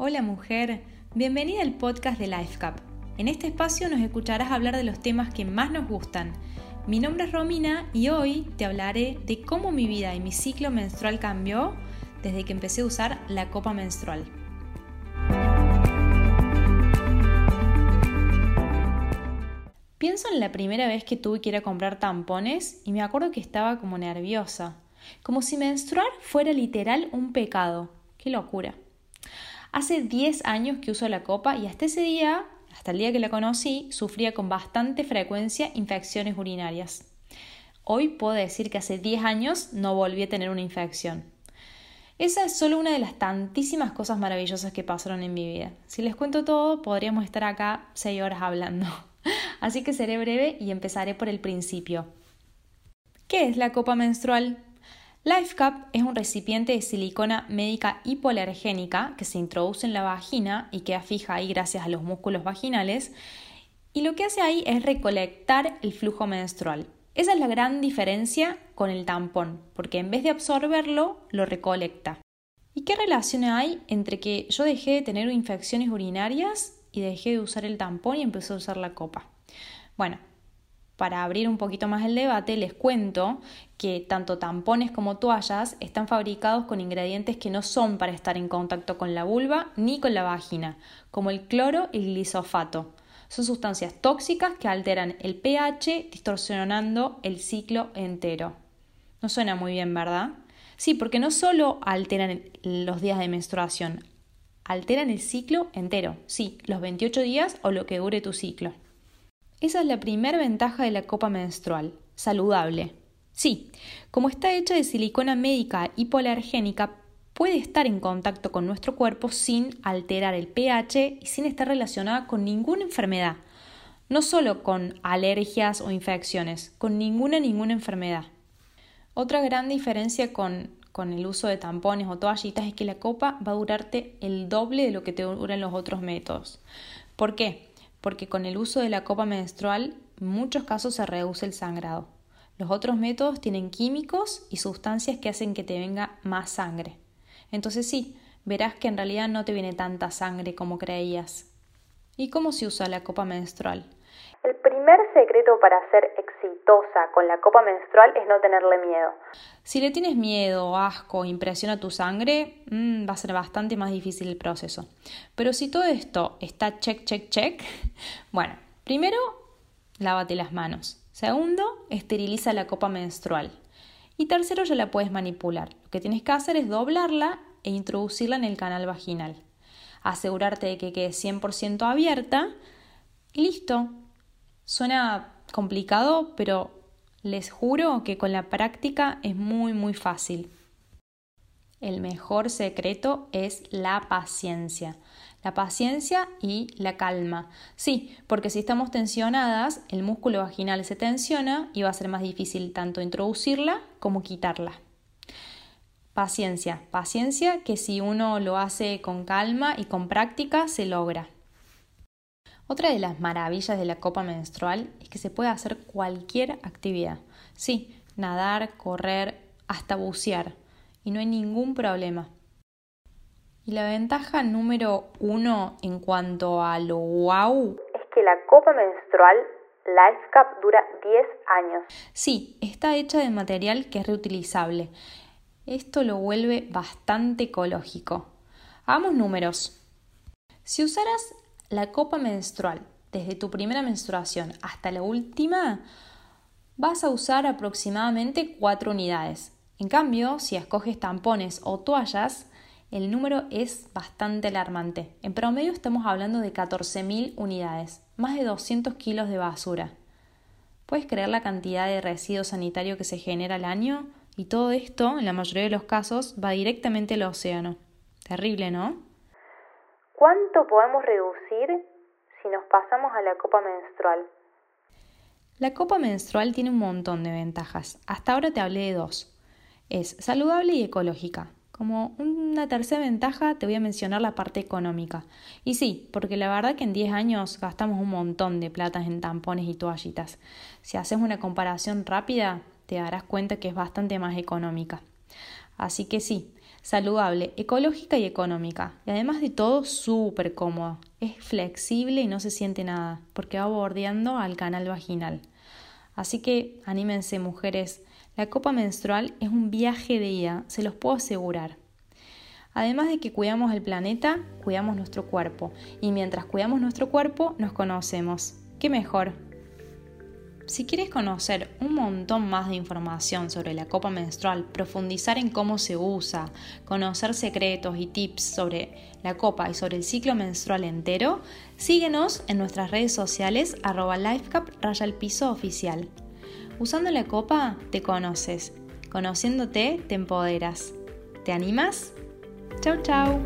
Hola mujer, bienvenida al podcast de LifeCap. En este espacio nos escucharás hablar de los temas que más nos gustan. Mi nombre es Romina y hoy te hablaré de cómo mi vida y mi ciclo menstrual cambió desde que empecé a usar la copa menstrual. Pienso en la primera vez que tuve que ir a comprar tampones y me acuerdo que estaba como nerviosa, como si menstruar fuera literal un pecado. ¡Qué locura! Hace 10 años que uso la copa y hasta ese día, hasta el día que la conocí, sufría con bastante frecuencia infecciones urinarias. Hoy puedo decir que hace 10 años no volví a tener una infección. Esa es solo una de las tantísimas cosas maravillosas que pasaron en mi vida. Si les cuento todo, podríamos estar acá 6 horas hablando. Así que seré breve y empezaré por el principio. ¿Qué es la copa menstrual? LifeCap es un recipiente de silicona médica hipoalergénica que se introduce en la vagina y queda fija ahí gracias a los músculos vaginales. Y lo que hace ahí es recolectar el flujo menstrual. Esa es la gran diferencia con el tampón, porque en vez de absorberlo, lo recolecta. ¿Y qué relación hay entre que yo dejé de tener infecciones urinarias y dejé de usar el tampón y empecé a usar la copa? Bueno, para abrir un poquito más el debate, les cuento que tanto tampones como toallas están fabricados con ingredientes que no son para estar en contacto con la vulva ni con la vagina, como el cloro y el glisofato. Son sustancias tóxicas que alteran el pH, distorsionando el ciclo entero. No suena muy bien, ¿verdad? Sí, porque no solo alteran los días de menstruación, alteran el ciclo entero, sí, los 28 días o lo que dure tu ciclo. Esa es la primera ventaja de la copa menstrual, saludable. Sí, como está hecha de silicona médica hipoalergénica, puede estar en contacto con nuestro cuerpo sin alterar el pH y sin estar relacionada con ninguna enfermedad. No solo con alergias o infecciones, con ninguna ninguna enfermedad. Otra gran diferencia con, con el uso de tampones o toallitas es que la copa va a durarte el doble de lo que te duran los otros métodos. ¿Por qué? Porque con el uso de la copa menstrual en muchos casos se reduce el sangrado. Los otros métodos tienen químicos y sustancias que hacen que te venga más sangre. Entonces sí, verás que en realidad no te viene tanta sangre como creías. ¿Y cómo se usa la copa menstrual? El primer secreto para ser exitosa con la copa menstrual es no tenerle miedo. Si le tienes miedo, asco, impresiona tu sangre, mm, va a ser bastante más difícil el proceso. Pero si todo esto está check, check, check, bueno, primero, lávate las manos. Segundo, esteriliza la copa menstrual. Y tercero, ya la puedes manipular. Lo que tienes que hacer es doblarla e introducirla en el canal vaginal. Asegurarte de que quede 100% abierta y listo, Suena complicado, pero les juro que con la práctica es muy muy fácil. El mejor secreto es la paciencia. La paciencia y la calma. Sí, porque si estamos tensionadas, el músculo vaginal se tensiona y va a ser más difícil tanto introducirla como quitarla. Paciencia, paciencia que si uno lo hace con calma y con práctica se logra. Otra de las maravillas de la copa menstrual es que se puede hacer cualquier actividad. Sí, nadar, correr, hasta bucear. Y no hay ningún problema. Y la ventaja número uno en cuanto a lo wow es que la copa menstrual LifeCap dura 10 años. Sí, está hecha de material que es reutilizable. Esto lo vuelve bastante ecológico. Hagamos números. Si usaras la copa menstrual, desde tu primera menstruación hasta la última, vas a usar aproximadamente 4 unidades. En cambio, si escoges tampones o toallas, el número es bastante alarmante. En promedio estamos hablando de 14.000 unidades, más de 200 kilos de basura. ¿Puedes creer la cantidad de residuo sanitario que se genera al año? Y todo esto, en la mayoría de los casos, va directamente al océano. Terrible, ¿no? ¿Cuánto podemos reducir si nos pasamos a la copa menstrual? La copa menstrual tiene un montón de ventajas. Hasta ahora te hablé de dos. Es saludable y ecológica. Como una tercera ventaja te voy a mencionar la parte económica. Y sí, porque la verdad que en 10 años gastamos un montón de plata en tampones y toallitas. Si haces una comparación rápida, te darás cuenta que es bastante más económica. Así que sí, saludable, ecológica y económica. Y además de todo, súper cómodo. Es flexible y no se siente nada, porque va bordeando al canal vaginal. Así que anímense mujeres, la copa menstrual es un viaje de ida, se los puedo asegurar. Además de que cuidamos el planeta, cuidamos nuestro cuerpo. Y mientras cuidamos nuestro cuerpo, nos conocemos. ¿Qué mejor? Si quieres conocer un montón más de información sobre la copa menstrual, profundizar en cómo se usa, conocer secretos y tips sobre la copa y sobre el ciclo menstrual entero, síguenos en nuestras redes sociales arroba lifecap oficial. Usando la copa te conoces, conociéndote te empoderas. ¿Te animas? Chau chau.